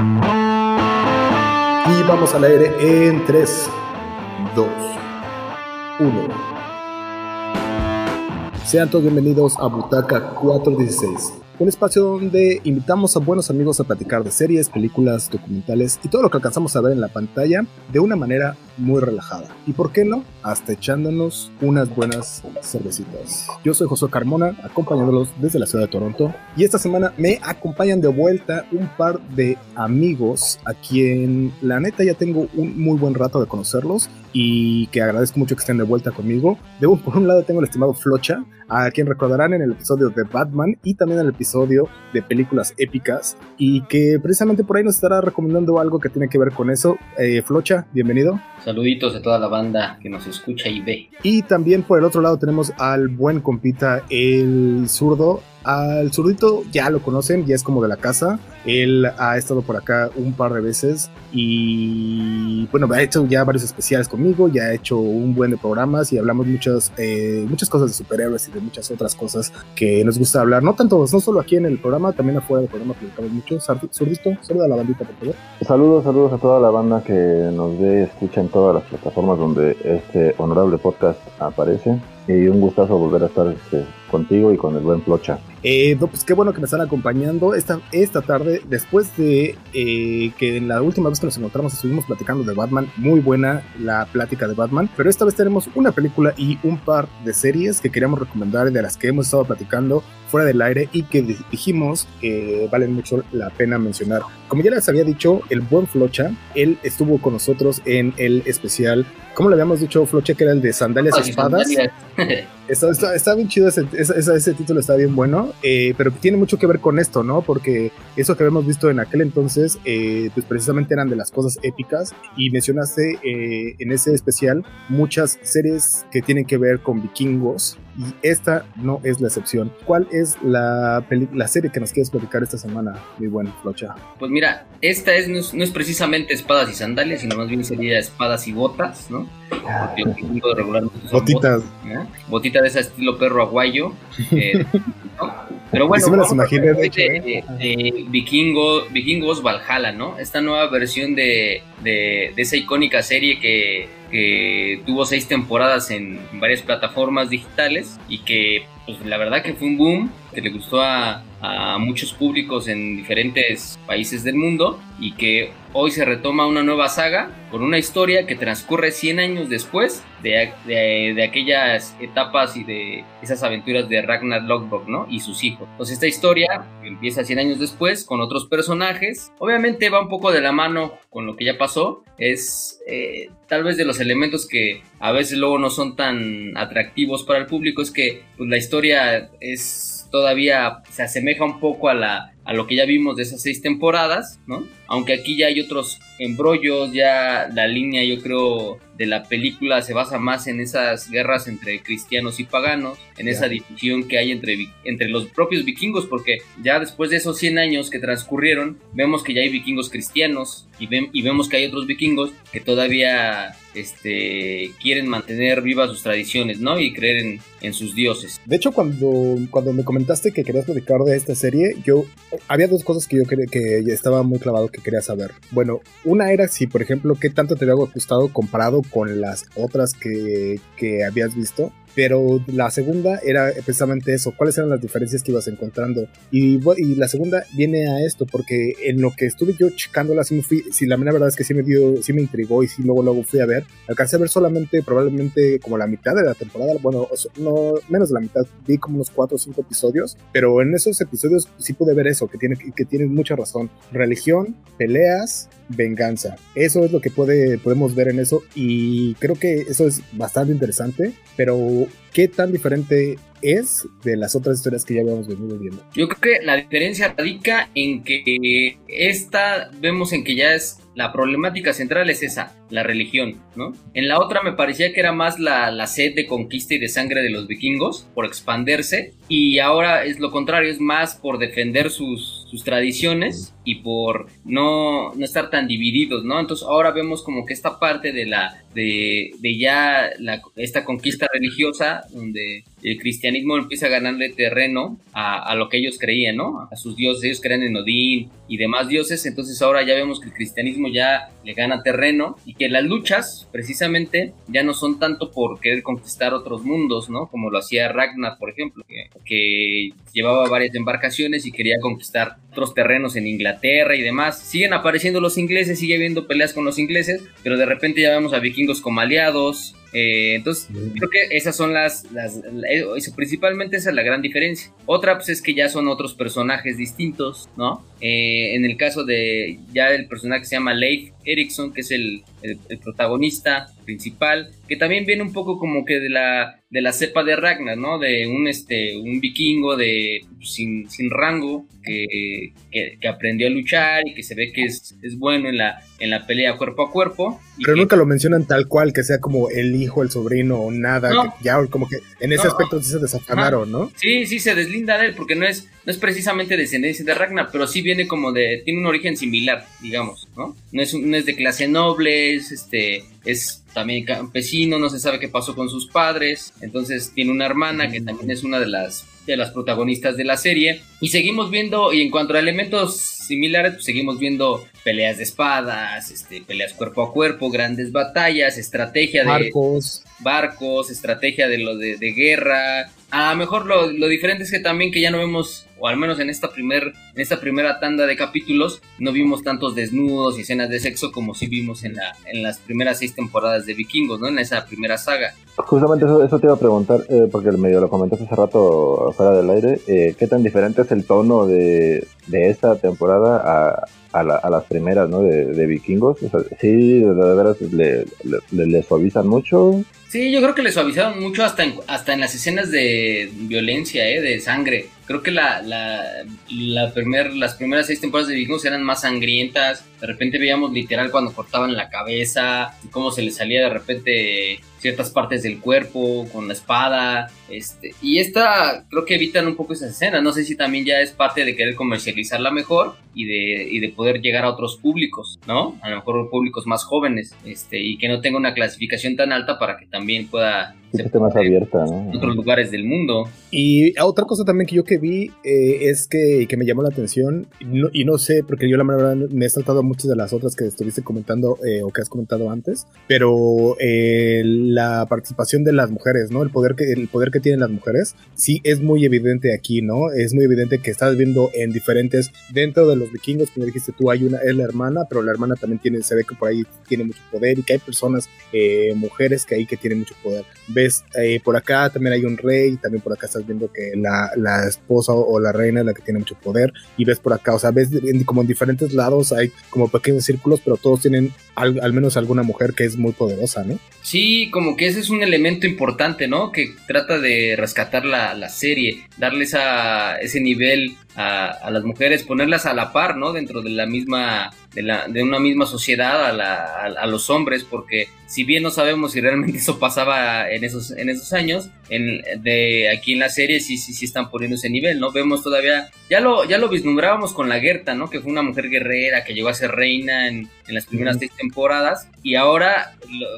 Y vamos al aire en 3, 2, 1. Sean todos bienvenidos a Butaca 416 un espacio donde invitamos a buenos amigos a platicar de series, películas, documentales y todo lo que alcanzamos a ver en la pantalla de una manera muy relajada. Y por qué no, hasta echándonos unas buenas cervecitas. Yo soy José Carmona, acompañándolos desde la ciudad de Toronto. Y esta semana me acompañan de vuelta un par de amigos a quien la neta ya tengo un muy buen rato de conocerlos y que agradezco mucho que estén de vuelta conmigo. De un, por un lado tengo el estimado Flocha, a quien recordarán en el episodio de Batman y también en el episodio de películas épicas y que precisamente por ahí nos estará recomendando algo que tiene que ver con eso. Eh, Flocha, bienvenido. Saluditos a toda la banda que nos escucha y ve. Y también por el otro lado tenemos al buen compita, el zurdo, al zurdito ya lo conocen, ya es como de la casa. Él ha estado por acá un par de veces y bueno, ha hecho ya varios especiales conmigo, ya ha hecho un buen de programas y hablamos muchas, eh, muchas cosas de superhéroes y de muchas otras cosas que nos gusta hablar. No tanto, no solo aquí en el programa, también afuera del programa platicamos mucho. Zurdito, saluda a la bandita, por favor. Saludos, saludos a toda la banda que nos ve, escucha en todas las plataformas donde este honorable podcast aparece. Y un gustazo volver a estar este, contigo y con el buen Plocha. Eh, pues qué bueno que me están acompañando esta, esta tarde, después de eh, que en la última vez que nos encontramos estuvimos platicando de Batman, muy buena la plática de Batman, pero esta vez tenemos una película y un par de series que queríamos recomendar de las que hemos estado platicando fuera del aire y que dijimos que valen mucho la pena mencionar. Como ya les había dicho, el buen Flocha, él estuvo con nosotros en el especial, ¿cómo le habíamos dicho Flocha que era el de Sandalias y Espadas? Está, está, bien chido ese, ese, título, está bien bueno, eh, pero tiene mucho que ver con esto, ¿no? Porque eso que habíamos visto en aquel entonces, eh, pues precisamente eran de las cosas épicas y mencionaste eh, en ese especial muchas series que tienen que ver con vikingos y esta no es la excepción. ¿Cuál es la, la serie que nos quieres platicar esta semana, mi buen Flocha? Pues mira, esta es, no, es, precisamente espadas y sandalias, sino más bien sería espadas y botas, ¿no? Porque Botitas. Botitas de ese estilo perro aguayo. Eh, Pero bueno, Vikingo, Vikingos Valhalla, ¿no? Esta nueva versión de, de, esa icónica serie que, que, tuvo seis temporadas en varias plataformas digitales y que pues, la verdad que fue un boom, que le gustó a, muchos públicos en diferentes países del mundo y que hoy se retoma una nueva saga con una historia que transcurre 100 años después de, de, aquellas etapas y de esas aventuras de Ragnar Lothbrok, ¿no? Y sus hijos. Entonces esta historia empieza 100 años después con otros personajes. Obviamente va un poco de la mano con lo que ya pasó. Es eh, tal vez de los elementos que a veces luego no son tan atractivos para el público es que pues, la historia es todavía se asemeja un poco a la a lo que ya vimos de esas seis temporadas, ¿no? Aunque aquí ya hay otros embrollos, ya la línea yo creo de la película se basa más en esas guerras entre cristianos y paganos, en esa división que hay entre, entre los propios vikingos, porque ya después de esos 100 años que transcurrieron, vemos que ya hay vikingos cristianos y, y vemos que hay otros vikingos que todavía este, quieren mantener vivas sus tradiciones, ¿no? Y creer en, sus dioses. De hecho, cuando, cuando me comentaste que querías platicar de esta serie, yo había dos cosas que yo que estaba muy clavado que quería saber. Bueno, una era si, por ejemplo, qué tanto te había gustado comparado con las otras que, que habías visto. Pero la segunda era precisamente eso, cuáles eran las diferencias que ibas encontrando. Y, y la segunda viene a esto, porque en lo que estuve yo checándola, sí me fui, sí, la verdad es que sí me dio, sí me intrigó y sí luego, luego fui a ver. Alcancé a ver solamente probablemente como la mitad de la temporada, bueno, no, menos de la mitad, vi como unos 4 o 5 episodios, pero en esos episodios sí pude ver eso, que tiene, que tiene mucha razón. Religión, peleas, venganza. Eso es lo que puede, podemos ver en eso y creo que eso es bastante interesante, pero ¿qué tan diferente es de las otras historias que ya habíamos venido viendo? Yo creo que la diferencia radica en que esta vemos en que ya es la problemática central es esa, la religión, ¿no? En la otra me parecía que era más la, la, sed de conquista y de sangre de los vikingos por expandirse y ahora es lo contrario, es más por defender sus, sus tradiciones y por no, no, estar tan divididos, ¿no? Entonces ahora vemos como que esta parte de la de, de ya la, esta conquista religiosa donde el cristianismo empieza a ganarle terreno a, lo que ellos creían, ¿no? A sus dioses, ellos creían en Odín y demás dioses, entonces ahora ya vemos que el cristianismo ya le gana terreno y que las luchas precisamente ya no son tanto por querer conquistar otros mundos, ¿no? Como lo hacía Ragnar, por ejemplo, que, llevaba varias embarcaciones y quería conquistar otros terrenos en Inglaterra y demás. Siguen apareciendo los ingleses, sigue habiendo peleas con los ingleses, pero de repente ya vemos a vikingos como aliados, eh, entonces, creo que esas son las, las, eh, principalmente esa es la gran diferencia. Otra, pues es que ya son otros personajes distintos, ¿no? Eh, en el caso de ya el personaje que se llama Leif Erikson, que es el, el, protagonista principal, que también viene un poco como que de la, de la cepa de Ragnar, ¿no? De un, este, un vikingo de, sin, sin rango que, que, aprendió a luchar y que se ve que es, es bueno en la, en la pelea cuerpo a cuerpo. Pero nunca lo mencionan tal cual, que sea como el hijo, el sobrino o nada. ya como que en ese aspecto sí se desafanaron, ¿no? Sí, sí, se deslinda de él porque no es, no es precisamente descendencia de Ragnar, pero sí viene como de, tiene un origen similar, digamos, ¿no? No es, no de clase noble, es, este, es también campesino, no se sabe qué pasó con sus padres, entonces tiene una hermana que también es una de las de las protagonistas de la serie. Y seguimos viendo y en cuanto a elementos similares pues seguimos viendo peleas de espadas, este, peleas cuerpo a cuerpo, grandes batallas, estrategia de barcos, barcos estrategia de lo de, de guerra, a lo mejor lo, lo, diferente es que también que ya no vemos, o al menos en esta, primer, en esta primera tanda de capítulos, no vimos tantos desnudos y escenas de sexo como sí vimos en, la, en las primeras seis temporadas de Vikingos, ¿no? En esa primera saga. Justamente eso, eso te iba a preguntar, eh, porque medio lo comentaste hace rato fuera del aire, eh, ¿qué tan diferente es el tono de, de esta temporada a, a, las primeras, ¿no? De, de vikingos. O sea, sí, de veras le, suavizan mucho. Sí, yo creo que le suavizaron mucho hasta en, hasta en las escenas de violencia, ¿eh? De sangre. Creo que la, la, la primer, las primeras seis temporadas de vikingos eran más sangrientas. De repente veíamos literal cuando cortaban la cabeza, cómo se le salía de repente ciertas partes del cuerpo con la espada. Este, y esta creo que evitan un poco esa escena. No sé si también ya es parte de querer comercializarla mejor y de, y de poder llegar a otros públicos, ¿no? A lo mejor públicos más jóvenes, este, y que no tenga una clasificación tan alta para que también pueda ser más abierta, En otros lugares del mundo. Y otra cosa también que yo que vi eh, es que, que, me llamó la atención, y no, sé, porque yo la verdad me he saltado muchas de las otras que estuviste comentando eh, o que has comentado antes, pero eh, la participación de las mujeres, ¿no? El poder, que, el poder que tienen las mujeres, sí es muy evidente aquí, ¿no? Es muy evidente que estás viendo en diferentes, dentro de los vikingos, como dijiste tú, hay una, es la hermana, pero la hermana también tiene, se ve que por ahí tiene mucho poder y que hay personas, mujeres que ahí que tienen mucho poder eh, por acá también hay un rey, también por acá estás viendo que la, la, esposa o la reina es la que tiene mucho poder, y ves por acá, o sea, ves como en diferentes lados hay como pequeños círculos, pero todos tienen al, menos alguna mujer que es muy poderosa, ¿no? Sí, como que ese es un elemento importante, ¿no? Que trata de rescatar la, la serie, darles a ese nivel a, a, las mujeres, ponerlas a la par, ¿no? Dentro de la misma, de, la, de una misma sociedad a, la, a, los hombres, porque si bien no sabemos si realmente eso pasaba en esos, en esos años, en, de aquí en la serie sí, sí, sí están poniendo ese nivel, ¿no? Vemos todavía, ya lo, ya lo vislumbrábamos con la Gerta, ¿no? Que fue una mujer guerrera que llegó a ser reina en, en las primeras seis temporadas y ahora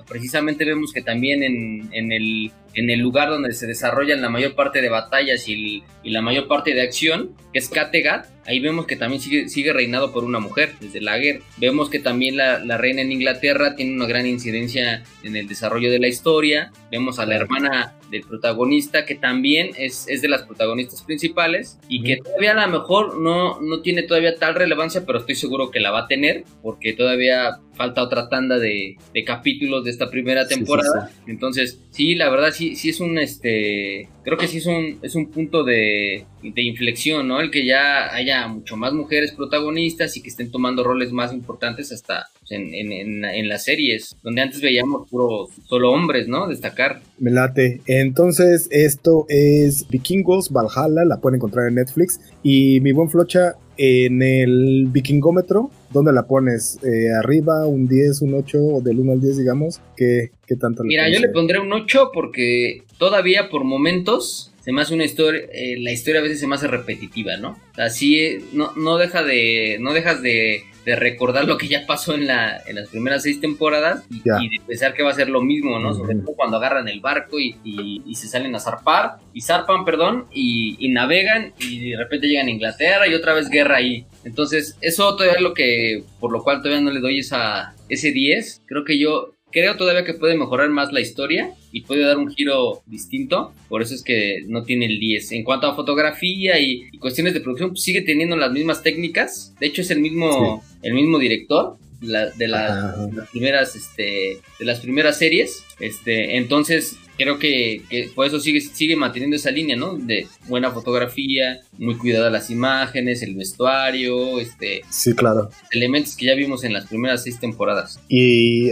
precisamente vemos que también en, en, el, en el lugar donde se desarrollan la mayor parte de batallas y, y la mayor parte de acción, que es Kattegat, ahí vemos que también sigue, sigue reinado por una mujer desde la guerra. Vemos que también la, la, reina en Inglaterra tiene una gran incidencia en el desarrollo de la historia. Vemos a la hermana del protagonista que también es, es de las protagonistas principales y que todavía a lo mejor no, no tiene todavía tal relevancia, pero estoy seguro que la va a tener porque todavía falta otra tanda de, de capítulos de esta primera temporada. Entonces, sí, la verdad sí, sí es un este creo que sí es un, es un punto de, de inflexión, ¿no? El que ya haya mucho más mujeres protagonistas y que estén tomando roles más importantes hasta pues, en, en, en, las series, donde antes veíamos puro solo hombres, ¿no? Destacar. Me late. Entonces, esto es Vikingos Valhalla, la pueden encontrar en Netflix. Y mi buen Flocha, en el vikingómetro, ¿dónde la pones? Eh, ¿Arriba, un 10, un 8 o del 1 al 10, digamos? ¿Qué, qué tanto Mira, yo le pondré un 8 porque todavía por momentos se me hace una historia, eh, la historia a veces se me hace repetitiva, ¿no? Así no, no deja de, no dejas de, recordar lo que ya pasó en, la, en las primeras seis temporadas y, de pensar que va a ser lo mismo, ¿no? Sobre todo cuando agarran el barco y, se salen a zarpar, y zarpan, perdón, y, navegan y de repente llegan a Inglaterra y otra vez guerra ahí. Entonces, eso todavía es lo que, por lo cual todavía no le doy esa, ese 10. Creo que yo Creo todavía que puede mejorar más la historia y puede dar un giro distinto. Por eso es que no tiene el 10. En cuanto a fotografía y, cuestiones de producción, pues sigue teniendo las mismas técnicas. De hecho, es el mismo, el mismo director de, las, primeras este, de las primeras series. Este, entonces, creo que, por eso sigue, sigue manteniendo esa línea, ¿no? De buena fotografía, muy cuidada las imágenes, el vestuario, este... Sí, claro. Elementos que ya vimos en las primeras seis temporadas. Y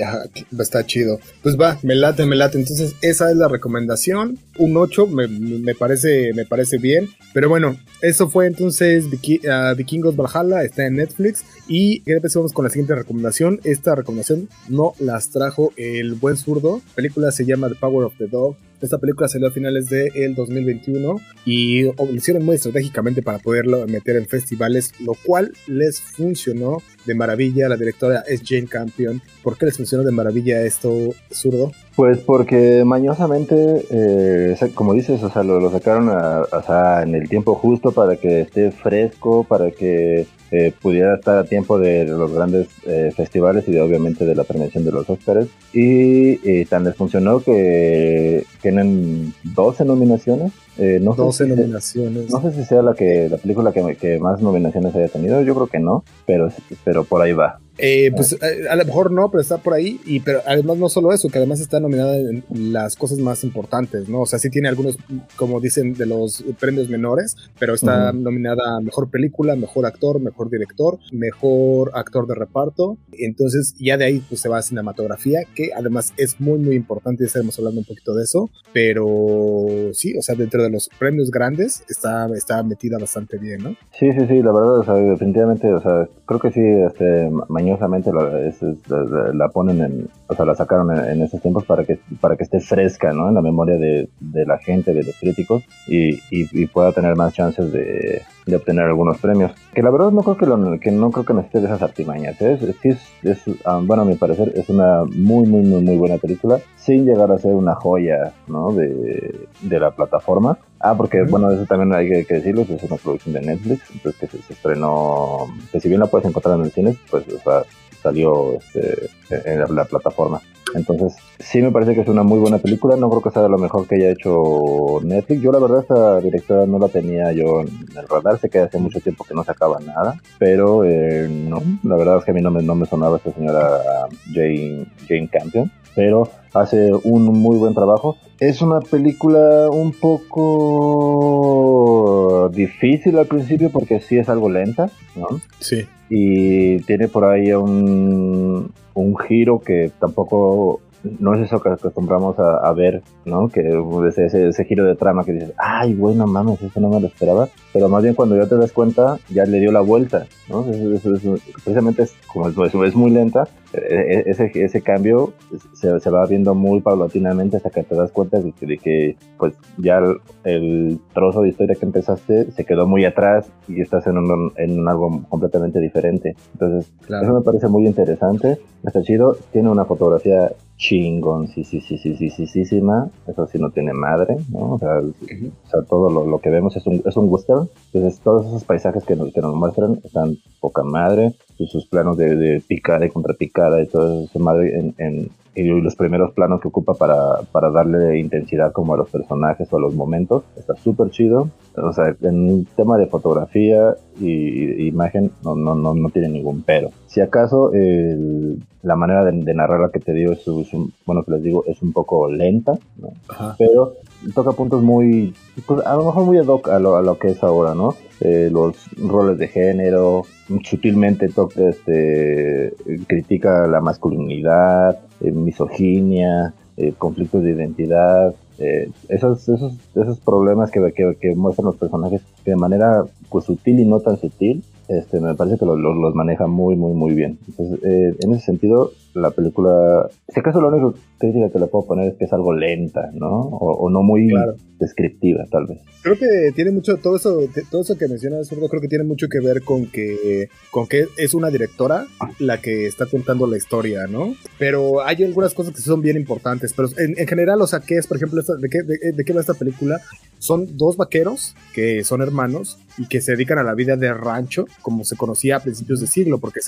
está chido. Pues va, me late, me late. Entonces, esa es la recomendación. Un 8 me, parece, me parece bien. Pero bueno, eso fue entonces ah, Vikingos Valhalla, está en Netflix. Y empezamos con la siguiente recomendación. Esta recomendación no las trajo el buen zurdo. La película se llama The Power of the Dog. Esta película salió a finales del el 2021 y lo hicieron muy estratégicamente para poderlo meter en festivales, lo cual les funcionó de maravilla. La directora es Jane Campion. ¿Por qué les funcionó de maravilla esto, zurdo? Pues porque mañosamente, eh, como dices, o sea, lo, sacaron en el tiempo justo para que esté fresco, para que eh, pudiera estar a tiempo de los grandes eh, festivales y de, obviamente de la premiación de los Oscars. Y, tan les funcionó que tienen 12 nominaciones. Eh, no 12 nominaciones. no sé si sea la que la película que, que, más nominaciones haya tenido, yo creo que no, pero, pero por ahí va. Eh, pues eh, a, lo mejor no, pero está por ahí. Y pero además no solo eso, que además está nominada en las cosas más importantes, ¿no? O sea, sí tiene algunos, como dicen, de los premios menores, pero está nominada a mejor película, mejor actor, mejor director, mejor actor de reparto. Entonces, ya de ahí pues se va a cinematografía, que además es muy, muy importante. Ya estaremos hablando un poquito de eso. Pero sí, o sea, dentro de los premios grandes está, está metida bastante bien, ¿no? Sí, sí, sí, la verdad, o sea, definitivamente, o sea, creo que sí, este, mañana la, la, ponen en, o sea, la sacaron en, esos tiempos para que, para que esté fresca, ¿no? En la memoria de, de la gente, de los críticos y, y, pueda tener más chances de, de, obtener algunos premios. Que la verdad no creo que, lo, que no creo que necesite esas artimañas. ¿eh? Es, es, ah, bueno, a mi parecer es una muy, muy, muy, muy buena película sin llegar a ser una joya, ¿no? De, de la plataforma. Ah, porque, bueno, eso también hay que, decirlo, es una producción de Netflix, entonces que se, estrenó, que si bien la puedes encontrar en el cine, pues o sea, salió este, en la, plataforma. Entonces, sí me parece que es una muy buena película. No creo que sea lo mejor que haya hecho Netflix. Yo, la verdad, esta directora no la tenía yo en el radar. Sé que hace mucho tiempo que no sacaba nada. Pero eh, no, la verdad es que a mí no me, no me sonaba esta señora Jane, Jane Campion. Pero hace un muy buen trabajo. Es una película un poco difícil al principio porque sí es algo lenta, ¿no? Sí y tiene por ahí un, un giro que tampoco no es eso que acostumbramos a, ver, ¿no? Que ese, ese, ese, giro de trama que dices, ay, bueno, mames, eso no me lo esperaba. Pero más bien cuando ya te das cuenta, ya le dio la vuelta, ¿no? precisamente es, como es, es muy lenta, e, e, ese, ese cambio se, se, va viendo muy paulatinamente hasta que te das cuenta de que, pues ya el, trozo de historia que empezaste se quedó muy atrás y estás en, un, en algo completamente diferente. Entonces, eso me parece muy interesante, está chido, tiene una fotografía chingón, sí, sí, sí, sí, sí, sí, sí, sí, eso sí no tiene madre, ¿no? O sea, o sea todo lo, lo, que vemos es un, es un western, entonces todos esos paisajes que nos, que nos muestran están poca madre, sus planos de, de picada y contrapicada y todo eso madre en, en, y los primeros planos que ocupa para, para darle intensidad como a los personajes o a los momentos, está súper chido. O sea, en tema de fotografía y, imagen no, no, no, no, tiene ningún pero. Si acaso la manera de, de narrar que te digo es, un, bueno, que les digo, es un poco lenta, pero toca puntos muy, pues, a lo mejor muy ad hoc a lo, a lo que es ahora, ¿no? Eh, los roles de género, sutilmente toca, este, critica la masculinidad, eh, misoginia, eh, conflictos de identidad, esos, esos, esos problemas que, que, muestran los personajes de manera pues, sutil y no tan sutil, este, me parece que los, los maneja muy, muy, muy bien. Entonces, en ese sentido, la película, si acaso lo único crítica que le puedo poner es que es algo lenta, ¿no? O, no muy descriptiva, tal vez. Creo que tiene mucho, todo eso, todo eso que mencionas, creo que tiene mucho que ver con que, con que es una directora la que está contando la historia, ¿no? Pero hay algunas cosas que son bien importantes, pero en, general, o sea, ¿qué es, por ejemplo, de, qué, de, qué va esta película? Son dos vaqueros que son hermanos y que se dedican a la vida de rancho, como se conocía a principios de siglo, porque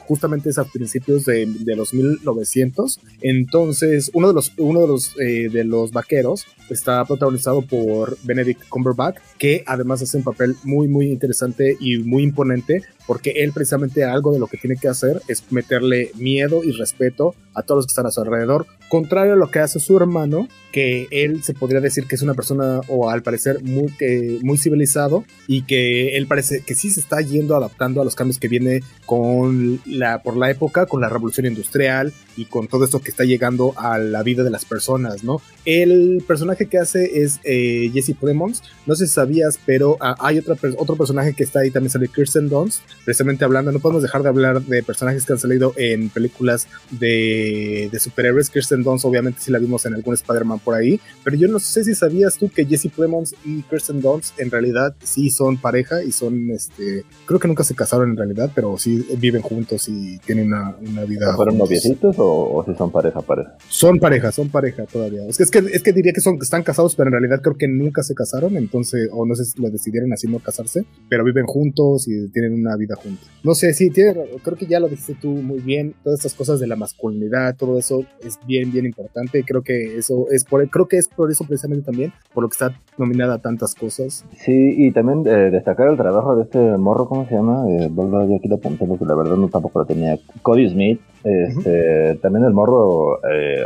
justamente es a principios de, de los 1900. Entonces, uno de los, uno de los, eh, de los vaqueros está protagonizado por Benedict Cumberbatch, que además hace un papel muy, muy interesante y muy imponente, porque él precisamente algo de lo que tiene que hacer es meterle miedo y respeto a todos los que están a su alrededor, contrario a lo que hace su hermano, que él se podría decir que es una persona o al parecer muy, muy civilizado y que él parece que sí se está yendo adaptando a los cambios que viene con la, por la época, con la revolución industrial y con todo esto que está llegando a la vida de las personas, ¿no? El personaje que hace es eh, Jesse Plemons, no sé si sabías, pero ah, hay otra, otro personaje que está ahí, también sale Kirsten Dunst, precisamente hablando, no podemos dejar de hablar de personajes que han salido en películas de, de superhéroes, Kirsten Dunst obviamente sí la vimos en algún Spider-Man por ahí, pero yo no sé si sabías tú que Jesse Plemons y Kirsten Dunst en realidad sí son pareja y son, este, creo que nunca se casaron en realidad, pero sí viven juntos y tienen una, una vida. ¿Fueron noviecitos o, o si son pareja, pareja? Son pareja, son pareja todavía. Es que, es que, es que diría que son, están casados, pero en realidad creo que nunca se casaron, entonces, o no sé si lo decidieron así no casarse, pero viven juntos y tienen una vida juntos. No sé, sí, tiene, creo que ya lo dijiste tú muy bien, todas estas cosas de la masculinidad, todo eso es bien, bien importante, creo que eso es por creo que es por eso precisamente también, por lo que está nominada a tantas cosas. Sí, y también eh, destacar el trabajo de este morro, ¿cómo se llama? Eh, yo aquí lo apunté porque la verdad no tampoco lo tenía. Cody Smith, este, también el morro eh,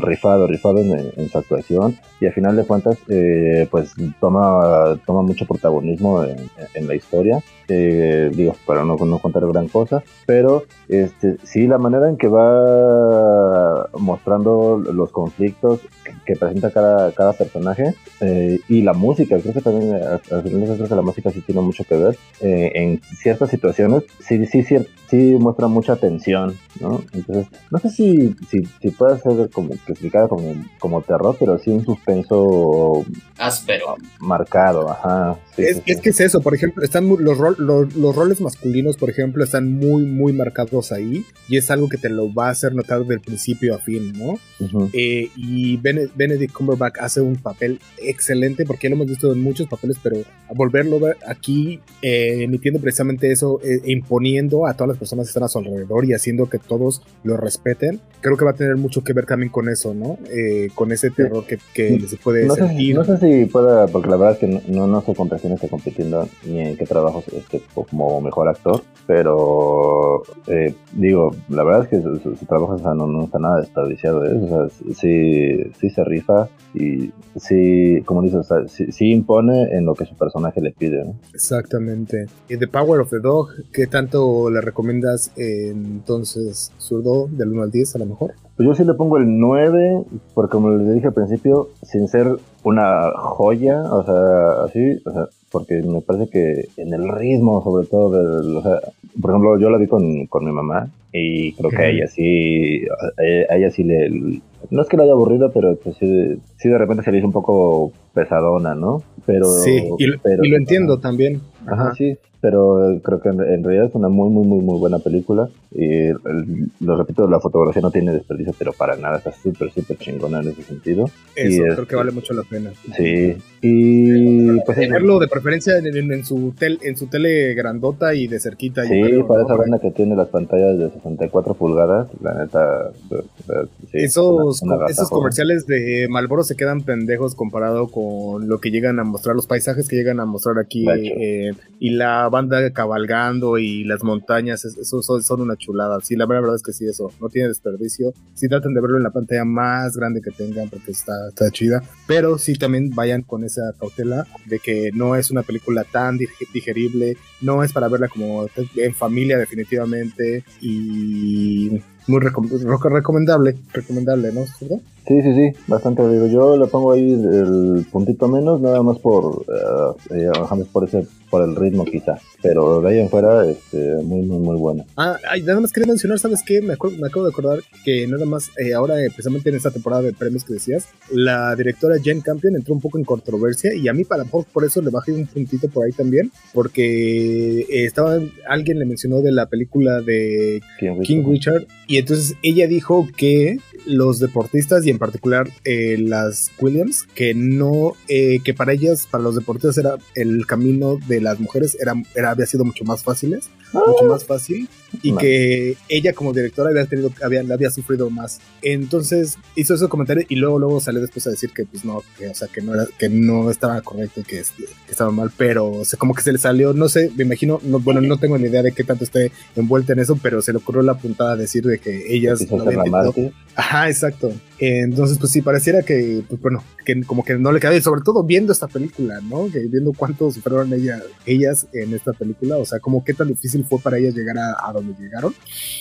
rifado, rifado en, su actuación y al final de cuentas eh, pues toma, toma mucho protagonismo en, la historia, eh, digo, para no, no, contar gran cosa, pero este, sí la manera en que va mostrando los conflictos que, presenta cada, cada personaje y la música, creo que también al final creo que la música sí tiene mucho que ver, en ciertas situaciones sí, sí, sí, sí muestra mucha tensión ¿no? Entonces, no sé si, si, si puede ser como clasificada como, como terror, pero sí un suspenso áspero. Marcado, ajá. es, que es eso, por ejemplo, están los, los, roles masculinos, por ejemplo, están muy, muy marcados ahí, y es algo que te lo va a hacer notar del principio a fin, ¿no? Eh, y Benedict Cumberbatch hace un papel excelente, porque ya lo hemos visto en muchos papeles, pero a volverlo a ver aquí, eh, emitiendo precisamente eso, eh, imponiendo a todas las personas que están a su alrededor y haciendo que todos lo respeten, creo que va a tener mucho que ver también con eso, ¿no? Eh, con ese terror que, que se puede no sentir. Sé, no sé si pueda, porque la verdad es que no, no, sé con quién está compitiendo ni en qué trabajos este, como mejor actor, pero eh, digo, la verdad es que su, trabajo no, está nada desperdiciado, ¿eh? o sea, sí, sí se rifa y sí, como dices, sí, impone en lo que su personaje le pide. ¿no? Exactamente. Y The Power of the Dog, ¿qué tanto le recomiendas entonces, zurdo, del 1 al 10 a lo mejor? Pues yo sí le pongo el 9, porque como les dije al principio, sin ser una joya, o sea, así, o sea, porque me parece que en el ritmo, sobre todo, de, o sea, por ejemplo, yo la vi con, con mi mamá y creo que a ella sí, a ella sí le, no es que la haya aburrido, pero pues sí, sí de repente se le hizo un poco pesadona, ¿no? Pero, sí, y, lo entiendo también. Ajá, sí, pero creo que en, realidad es una muy, muy, muy, muy buena película. Y lo repito, la fotografía no tiene desperdicio, pero para nada, está súper, súper chingona en ese sentido. Eso, creo que vale mucho la pena. Sí, y pues verlo de preferencia en, su tel, en su tele grandota y de cerquita. Sí, para esa banda que tiene las pantallas de 64 pulgadas, la neta. Esos, esos comerciales de Malboro se quedan pendejos comparado con lo que llegan a mostrar, los paisajes que llegan a mostrar aquí eh, y la banda cabalgando y las montañas, eso son, una chulada. Sí, la verdad es que sí, eso no tiene desperdicio. Sí, traten de verlo en la pantalla más grande que tengan porque está, está chida, pero sí también vayan con esa cautela de que no es una película tan digerible, no es para verla como en familia definitivamente y muy recomendable, recomendable, ¿no? Sí, sí, sí, bastante digo. Yo le pongo ahí el puntito menos, nada más por, eh por ese, por el ritmo quizá. Pero de ahí en fuera, este, muy, muy, muy buena. Ah, nada más quería mencionar, ¿sabes qué? Me, me acabo de acordar que nada más, eh, ahora, precisamente en esta temporada de premios que decías, la directora Jen Campion entró un poco en controversia y a mí para por, por eso le bajé un puntito por ahí también, porque estaba, alguien le mencionó de la película de King Richard y entonces ella dijo que los deportistas y en particular eh, las Williams, que no, eh, que para ellas, para los deportistas era el camino de las mujeres era, era había sido mucho más fáciles, mucho más fácil y que ella como directora había tenido, había, había sufrido más. Entonces hizo ese comentario y luego luego salió después a decir que pues no, que o sea que no era, que no estaba correcto y que, este, estaba mal, pero o sea, como que se le salió, no sé, me imagino, no, bueno, no tengo ni idea de qué tanto esté envuelta en eso, pero se le ocurrió la puntada de decir de que ellas no Ajá, exacto. Entonces, pues sí, pareciera que, pues bueno, que como que no le queda, y sobre todo viendo esta película, ¿no? Que viendo cuánto sufrieron ella, ellas en esta película, o sea, como qué tan difícil fue para ellas llegar a, donde llegaron.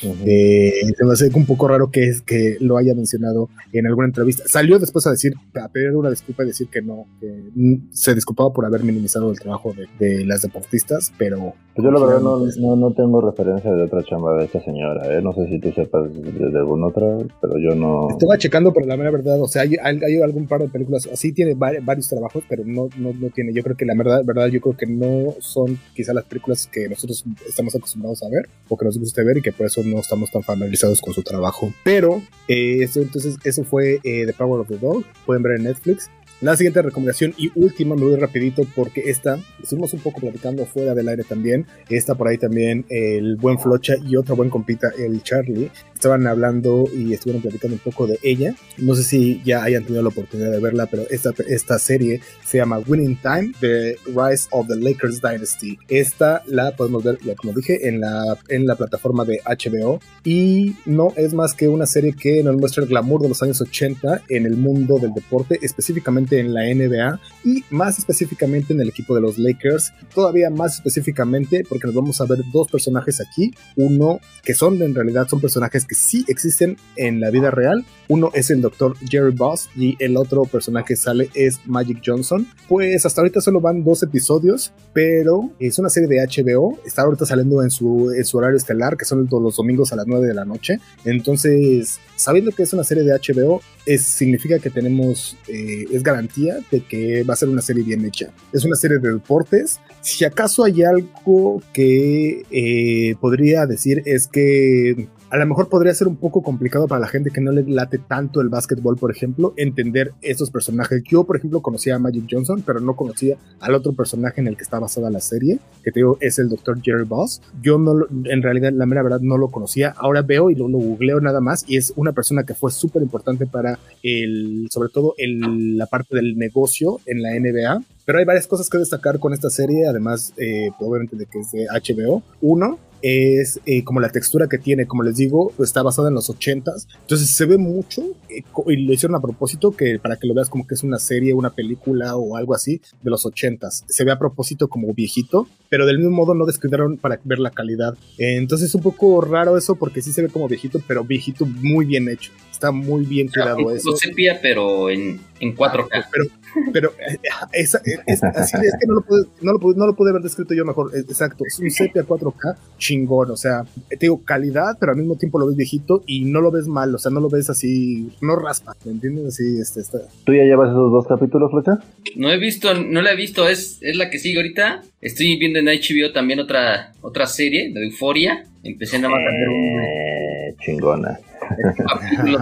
Eh, se me hace un poco raro que es que lo haya mencionado en alguna entrevista. Salió después a decir, a pedir una disculpa y decir que no, que se disculpaba por haber minimizado el trabajo de, las deportistas, pero... Pues yo la verdad no, no, no, tengo referencia de otra chamba de esta señora, ¿eh? No sé si tú sepas de, alguna otra, pero yo no... Estaba checando, pero la mera verdad, o sea, hay, hay, algún par de películas, así tiene varios trabajos, pero no, no, no tiene, yo creo que la verdad, verdad, yo creo que no son quizá las películas que nosotros estamos acostumbrados a ver, o que nos guste ver, y que por eso no estamos tan familiarizados con su trabajo. Pero, eh, eso, entonces, eso fue eh, The Power of the Dog, pueden ver en Netflix. La siguiente recomendación y última, me voy rapidito porque esta, estuvimos un poco platicando fuera del aire también, está por ahí también el buen Flocha y otro buen compita, el Charlie, estaban hablando y estuvieron platicando un poco de ella. No sé si ya hayan tenido la oportunidad de verla, pero esta, esta serie se llama Winning Time, The Rise of the Lakers Dynasty. Esta la podemos ver, ya como dije, en la, en la plataforma de HBO y no es más que una serie que nos muestra el glamour de los años 80 en el mundo del deporte, específicamente en la NBA y más específicamente en el equipo de los Lakers, todavía más específicamente porque nos vamos a ver dos personajes aquí, uno que son en realidad son personajes que sí existen en la vida real. Uno es el doctor Jerry Boss y el otro personaje que sale es Magic Johnson. Pues hasta ahorita solo van dos episodios, pero es una serie de HBO, está ahorita saliendo en su, en su horario estelar, que son los domingos a las 9 de la noche. Entonces, sabiendo que es una serie de HBO, es, significa que tenemos, eh, es garantía de que va a ser una serie bien hecha. Es una serie de deportes. Si acaso hay algo que eh, podría decir es que a lo mejor podría ser un poco complicado para la gente que no le late tanto el básquetbol, por ejemplo, entender esos personajes. Yo, por ejemplo, conocía a Magic Johnson, pero no conocía al otro personaje en el que está basada la serie, que te es el Dr. Jerry Boss. Yo no, en realidad, la mera verdad, no lo conocía. Ahora veo y lo, lo googleo nada más y es una persona que fue súper importante para el, sobre todo la parte del negocio en la NBA. Pero hay varias cosas que destacar con esta serie, además, eh, obviamente, de que es de HBO. Uno, es eh, como la textura que tiene, como les digo, está basada en los 80s, entonces se ve mucho eh, y lo hicieron a propósito que para que lo veas como que es una serie, una película o algo así de los 80s. Se ve a propósito como viejito, pero del mismo modo no descuidaron para ver la calidad. entonces es un poco raro eso porque sí se ve como viejito, pero viejito muy bien hecho. Está muy bien cuidado eso. sepia, pero en, en 4K. Ah, pero, pero eh, es, así es que no lo, pude, no, lo no lo pude haber descrito yo mejor. Exacto, es un sepia 4K chingón, o sea, te digo calidad, pero al mismo tiempo lo ves viejito y no lo ves mal, o sea, no lo ves así, no raspa, ¿me entiendes? Así, este, está. ¿Tú ya llevas esos dos capítulos, Flecha? No he visto, no la he visto, es, es la que sigue ahorita. Estoy viendo en HBO también otra, otra serie, de Euforia. Empecé nada más a ver un... Eh, chingona.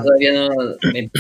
Todavía no.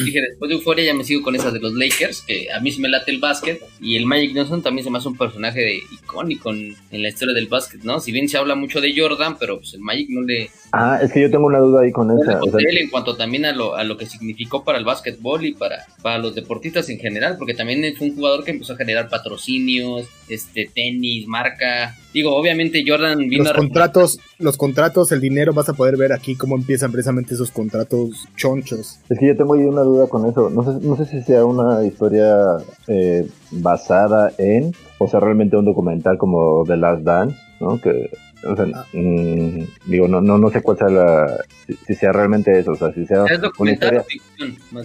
dije, después de Euphoria ya me sigo con esas de los Lakers, que a mí se me late el básquet. Y el Magic Johnson también se me hace un personaje icónico en, la historia del básquet, ¿no? Si bien se habla mucho de Jordan, pero pues el Magic no le. Ah, es que yo tengo una duda ahí con esa. en cuanto también a lo, a lo que significó para el básquetbol y para, para los deportistas en general, porque también fue un jugador que empezó a generar patrocinios, este tenis, marca. Digo, obviamente Jordan vino los contratos, los contratos, el dinero, vas a poder ver aquí cómo empiezan precisamente esos contratos chonchos. Es que yo tengo ahí una duda con eso. No sé, no sé si sea una historia eh, basada en, o sea, realmente un documental como The Last Dance, ¿no? Que o sea, ah. mm, digo, no, no, no sé cuál sea la, si, sea realmente eso, o sea, si sea una historia,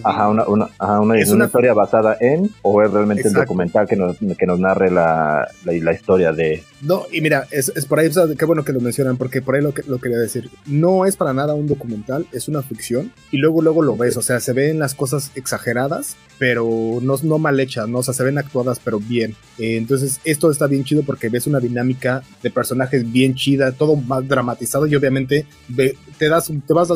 ajá, una, una, ajá, una, es una, historia basada en, o es realmente un documental que nos, que nos narre la, la, historia de... No, y mira, es, es por ahí, qué bueno que lo mencionan, porque por ahí lo, que, lo quería decir, no es para nada un documental, es una ficción, y luego, luego lo ves, o sea, se ven las cosas exageradas, pero no, no mal hechas, ¿no? O sea, se ven actuadas, pero bien. Eh, entonces, esto está bien chido porque ves una dinámica de personajes bien chida, todo más dramatizado y obviamente te, das, te, vas,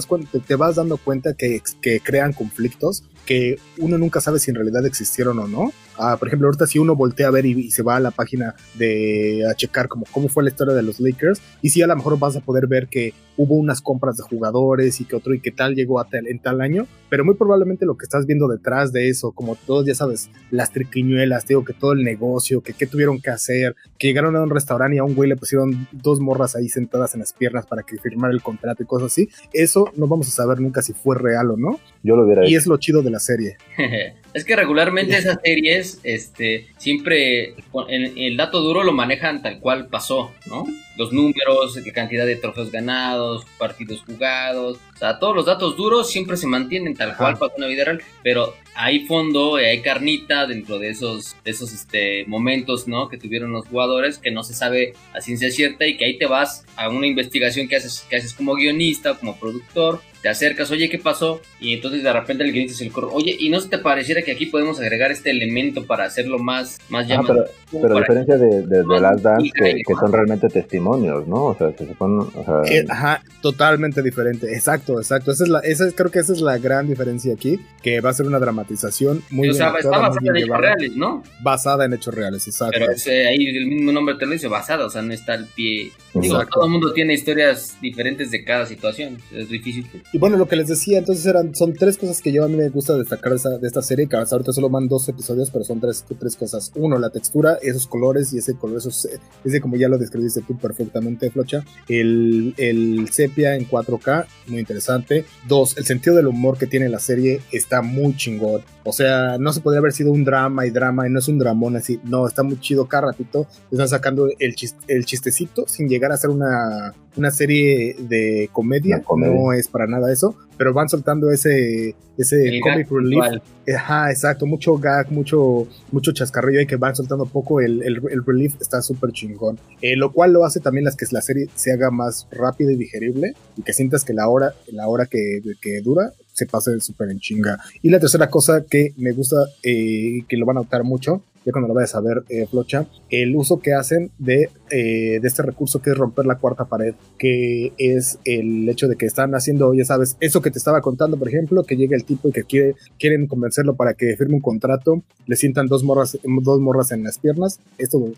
te vas dando cuenta que, que crean conflictos que uno nunca sabe si en realidad existieron o no. Ah, por ejemplo, ahorita si uno voltea a ver y, se va a la página de a checar como cómo fue la historia de los Lakers, y si a lo mejor vas a poder ver que hubo unas compras de jugadores y que otro y que tal llegó a tal, en tal año, pero muy probablemente lo que estás viendo detrás de eso, como todos ya sabes, las triquiñuelas, digo que todo el negocio, que qué tuvieron que hacer, que llegaron a un restaurante y a un güey le pusieron dos morras ahí sentadas en las piernas para que firmara el contrato y cosas así, eso no vamos a saber nunca si fue real o no. Yo lo hubiera Y es lo chido de la serie. es que regularmente esas series, este, siempre el dato duro lo manejan tal cual pasó, ¿no? Los números, la cantidad de trofeos ganados, partidos jugados, o sea, todos los datos duros siempre se mantienen tal cual pasó en la vida real, pero hay fondo, hay carnita dentro de esos, esos este, momentos, ¿no? Que tuvieron los jugadores que no se sabe a ciencia cierta y que ahí te vas a una investigación que haces, que haces como guionista, como productor, te acercas, oye, ¿qué pasó? Y entonces de repente el guionista se le ocurre, oye, ¿y no se te pareciera que aquí podemos agregar este elemento para hacerlo más, más llamativo? pero, a diferencia de, de, las Dance, que, son realmente testimonios, ¿no? O sea, se supone... Eh, ajá, totalmente diferente, exacto, exacto. Esa es la, esa creo que esa es la gran diferencia aquí, que va a ser una dramatización muy... O sea, está basada en hechos reales, ¿no? Basada en hechos reales, exacto. Pero ahí el mismo nombre te lo dice, basada, o sea, no está al pie... Digo, todo el mundo tiene historias diferentes de cada situación, es difícil. Y bueno, lo que les decía, entonces eran, son tres cosas que yo a mí me gusta destacar de esta, de esta serie, que ahorita solo van dos episodios, pero son tres, tres cosas. Uno, la textura, esos colores y ese color, esos, ese como ya lo describiste tú perfectamente, Flocha. El, el sepia en 4K, muy interesante. Dos, el sentido del humor que tiene la serie está muy chingón. O sea, no se podría haber sido un drama y drama y no es un dramón así. No, está muy chido cada ratito. Están sacando el, el chistecito sin llegar a ser una, una serie de comedia. No es para nada eso, pero van soltando ese, ese comic relief. Ajá, exacto. Mucho gag, mucho, mucho chascarrillo y que van soltando poco. El, el, relief está súper chingón. Eh, lo cual lo hace también las que la serie se haga más rápida y digerible y que sientas que la hora, la hora que, que dura se pase súper en chinga. Y la tercera cosa que me gusta, eh, que lo van a notar mucho, ya cuando lo vayas a ver, eh, Flocha, el uso que hacen de, eh, de este recurso que es romper la cuarta pared, que es el hecho de que están haciendo, ya sabes, eso que te estaba contando, por ejemplo, que llega el tipo y que quiere, quieren convencerlo para que firme un contrato, le sientan dos morras, dos morras en las piernas, esto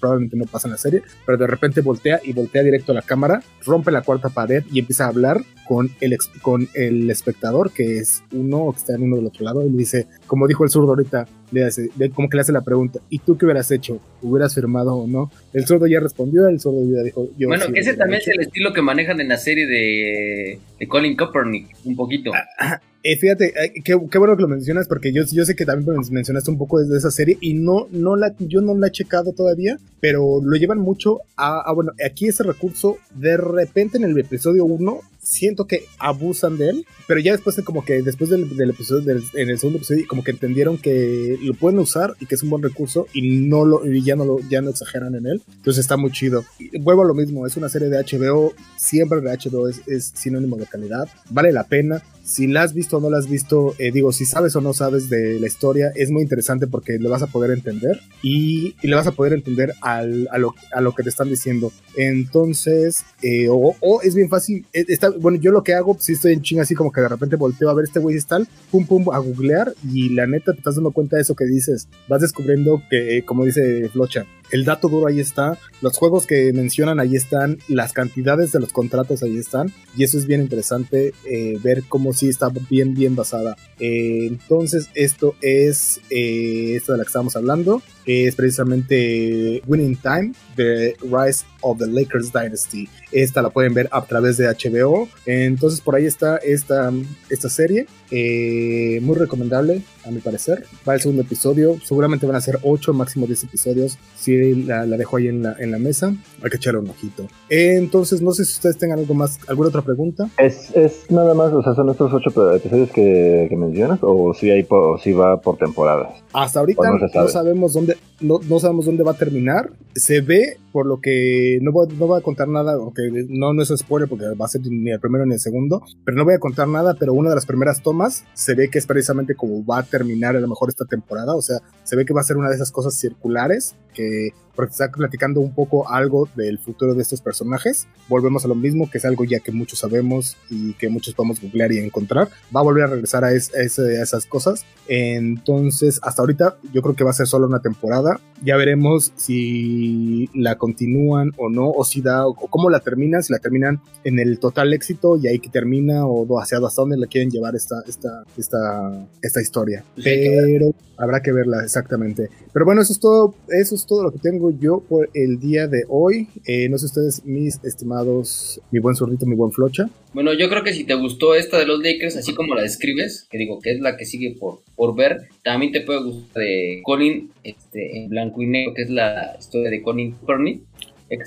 probablemente no pasa en la serie, pero de repente voltea y voltea directo a la cámara, rompe la cuarta pared y empieza a hablar con el, con el espectador, que es uno que está en uno del otro lado, y le dice, como dijo el zurdo ahorita, le hace, como que le hace la pregunta, ¿y tú qué hubieras hecho? ¿Hubieras firmado o no? El zurdo ya respondió, el zurdo ya dijo, yo Bueno, ese también es el estilo que manejan en la serie de, de Colin Kaepernick, un poquito. Ah, eh, fíjate, eh, qué, bueno que lo mencionas porque yo, yo sé que también mencionaste un poco de esa serie y no, no la, yo no la he checado todavía, pero lo llevan mucho a, bueno, aquí ese recurso, de repente en el episodio 1 siento que abusan de él, pero ya después como que después del, episodio, en el segundo episodio, como que entendieron que lo pueden usar y que es un buen recurso y no lo, y ya no lo, ya no exageran en él, entonces está muy chido. vuelvo a lo mismo, es una serie de HBO, siempre de HBO es sinónimo de calidad, vale la pena, si la has visto o no la has visto, eh, digo, si sabes o no sabes de la historia, es muy interesante porque le vas a poder entender y, le vas a poder entender al, a, lo, a, lo, que te están diciendo. Entonces, eh, o, es bien fácil, eh, está, bueno, yo lo que hago, si estoy en chinga así como que de repente volteo a ver este güey tal, pum pum, a googlear y la neta te estás dando cuenta de eso que dices, vas descubriendo que, como dice Flocha, el dato duro ahí está, los juegos que mencionan ahí están, las cantidades de los contratos ahí están, y eso es bien interesante eh, ver cómo sí está bien, bien basada. Eh, entonces, esto es eh, esto de la que estamos hablando. Es precisamente Winning Time, The Rise of the Lakers Dynasty. Esta la pueden ver a través de HBO. Entonces por ahí está esta, esta serie. Eh, muy recomendable, a mi parecer. Va el segundo episodio. Seguramente van a ser 8, máximo 10 episodios. Si la, la, dejo ahí en la, en la mesa, hay que echarle un ojito. entonces, no sé si ustedes tengan algo más, alguna otra pregunta. Es, es nada más, o sea, son estos 8 episodios que, que mencionas, o si, hay, o si va por temporadas. Hasta ahorita no, sabemos dónde, no, sabemos dónde va a terminar. Se ve, por lo que no voy, no voy a contar nada, aunque no, no es spoiler porque va a ser ni el primero ni el segundo, pero no voy a contar nada, pero una de las primeras tomas se ve que es precisamente como va a terminar a lo mejor esta temporada, o sea, se ve que va a ser una de esas cosas circulares que porque está platicando un poco algo del futuro de estos personajes. Volvemos a lo mismo, que es algo ya que muchos sabemos y que muchos podemos googlear y encontrar. Va a volver a regresar a, esas cosas. Entonces, hasta ahorita yo creo que va a ser solo una temporada. Ya veremos si la continúan o no, o si da, o cómo la terminan, si la terminan en el total éxito y ahí que termina, o hacia dónde la quieren llevar esta, esta, esta, esta historia. Pero habrá que verla exactamente. Pero bueno, eso es todo, eso es todo lo que tengo yo por el día de hoy. Eh, no sé ustedes, mis estimados, mi buen zurdito, mi buen flocha. Bueno, yo creo que si te gustó esta de los Lakers, así como la describes, que digo que es la que sigue por, por ver, también te puede gustar de Colin este, en blanco y negro, que es la historia de Colin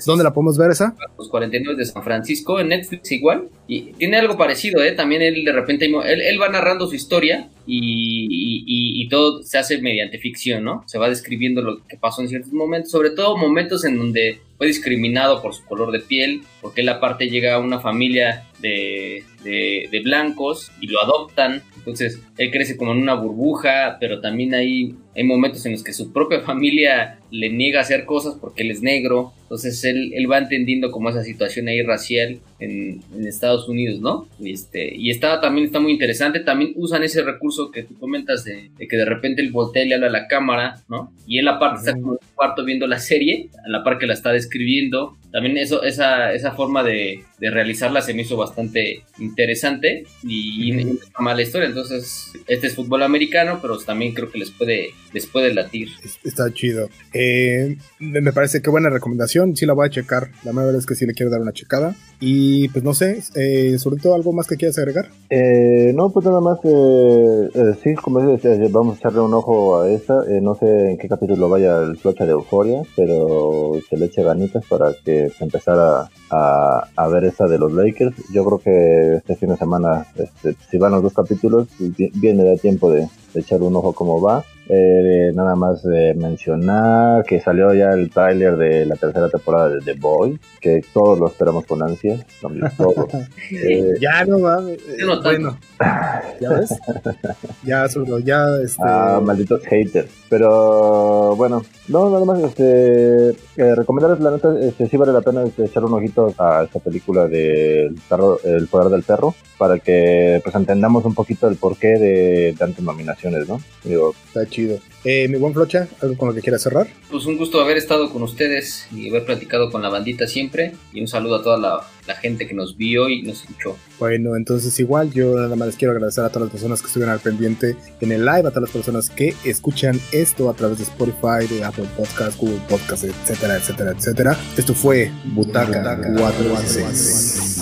¿Dónde la podemos ver esa? Los 49 de San Francisco, en Netflix igual. Y tiene algo parecido, ¿eh? También él de repente, él, él va narrando su historia y, todo se hace mediante ficción, ¿no? Se va describiendo lo que pasó en ciertos momentos, sobre todo momentos en donde fue discriminado por su color de piel, porque él aparte llega a una familia de, de, blancos y lo adoptan, entonces él crece como en una burbuja, pero también hay, hay momentos en los que su propia familia le niega hacer cosas porque él es negro, entonces él, él va entendiendo como esa situación ahí racial en, en Estados Unidos, ¿no? Y, este, y está, también está muy interesante, también usan ese recurso que tú comentas de, que de repente el voltea y le habla a la cámara, ¿no? Y él aparte está como en el cuarto viendo la serie, a la par que la está describiendo. También eso, esa, esa forma de, de realizarla se me hizo bastante interesante y, no está mala historia. Entonces, este es fútbol americano, pero también creo que les puede, les puede latir. Está chido. Eh, me parece que buena recomendación. Sí la voy a checar. La verdad es que sí le quiero dar una checada. Y pues no sé, eh, sobre todo algo más que quieras agregar. Eh, no, pues nada más. Eh, eh, sí, como dices, vamos a echarle un ojo a esta. Eh, no sé en qué capítulo vaya el flocha de Euforia, pero se le eche ganitas para que se empezara a, a, ver esa de los Lakers. Yo creo que este fin de semana, este, si van los dos capítulos, bien le da tiempo de, echar un ojo cómo va. Eh, nada más de mencionar que salió ya el trailer de la tercera temporada de The Boy, que todos lo esperamos con ansia. Eh, ya no va. Eh, bueno, ya ves. ya solo, ya este. Ah, malditos haters. Pero bueno, no, nada más este, recomendarles la neta, este, sí vale la pena este, echar un ojito a esta película de El Poder del Perro para que pues entendamos un poquito el porqué de tantas nominaciones, ¿no? Digo, está chido. Eh, mi buen Flocha, ¿algo con lo que quieras cerrar? Pues un gusto haber estado con ustedes y haber platicado con la bandita siempre. Y un saludo a toda la, gente que nos vio y nos escuchó. Bueno, entonces igual yo nada más les quiero agradecer a todas las personas que estuvieron al pendiente en el live, a todas las personas que escuchan esto a través de Spotify, de Apple Podcast, Google Podcast, etcétera, etcétera, etcétera. Esto fue Butaca, Butaca 4 Adiós.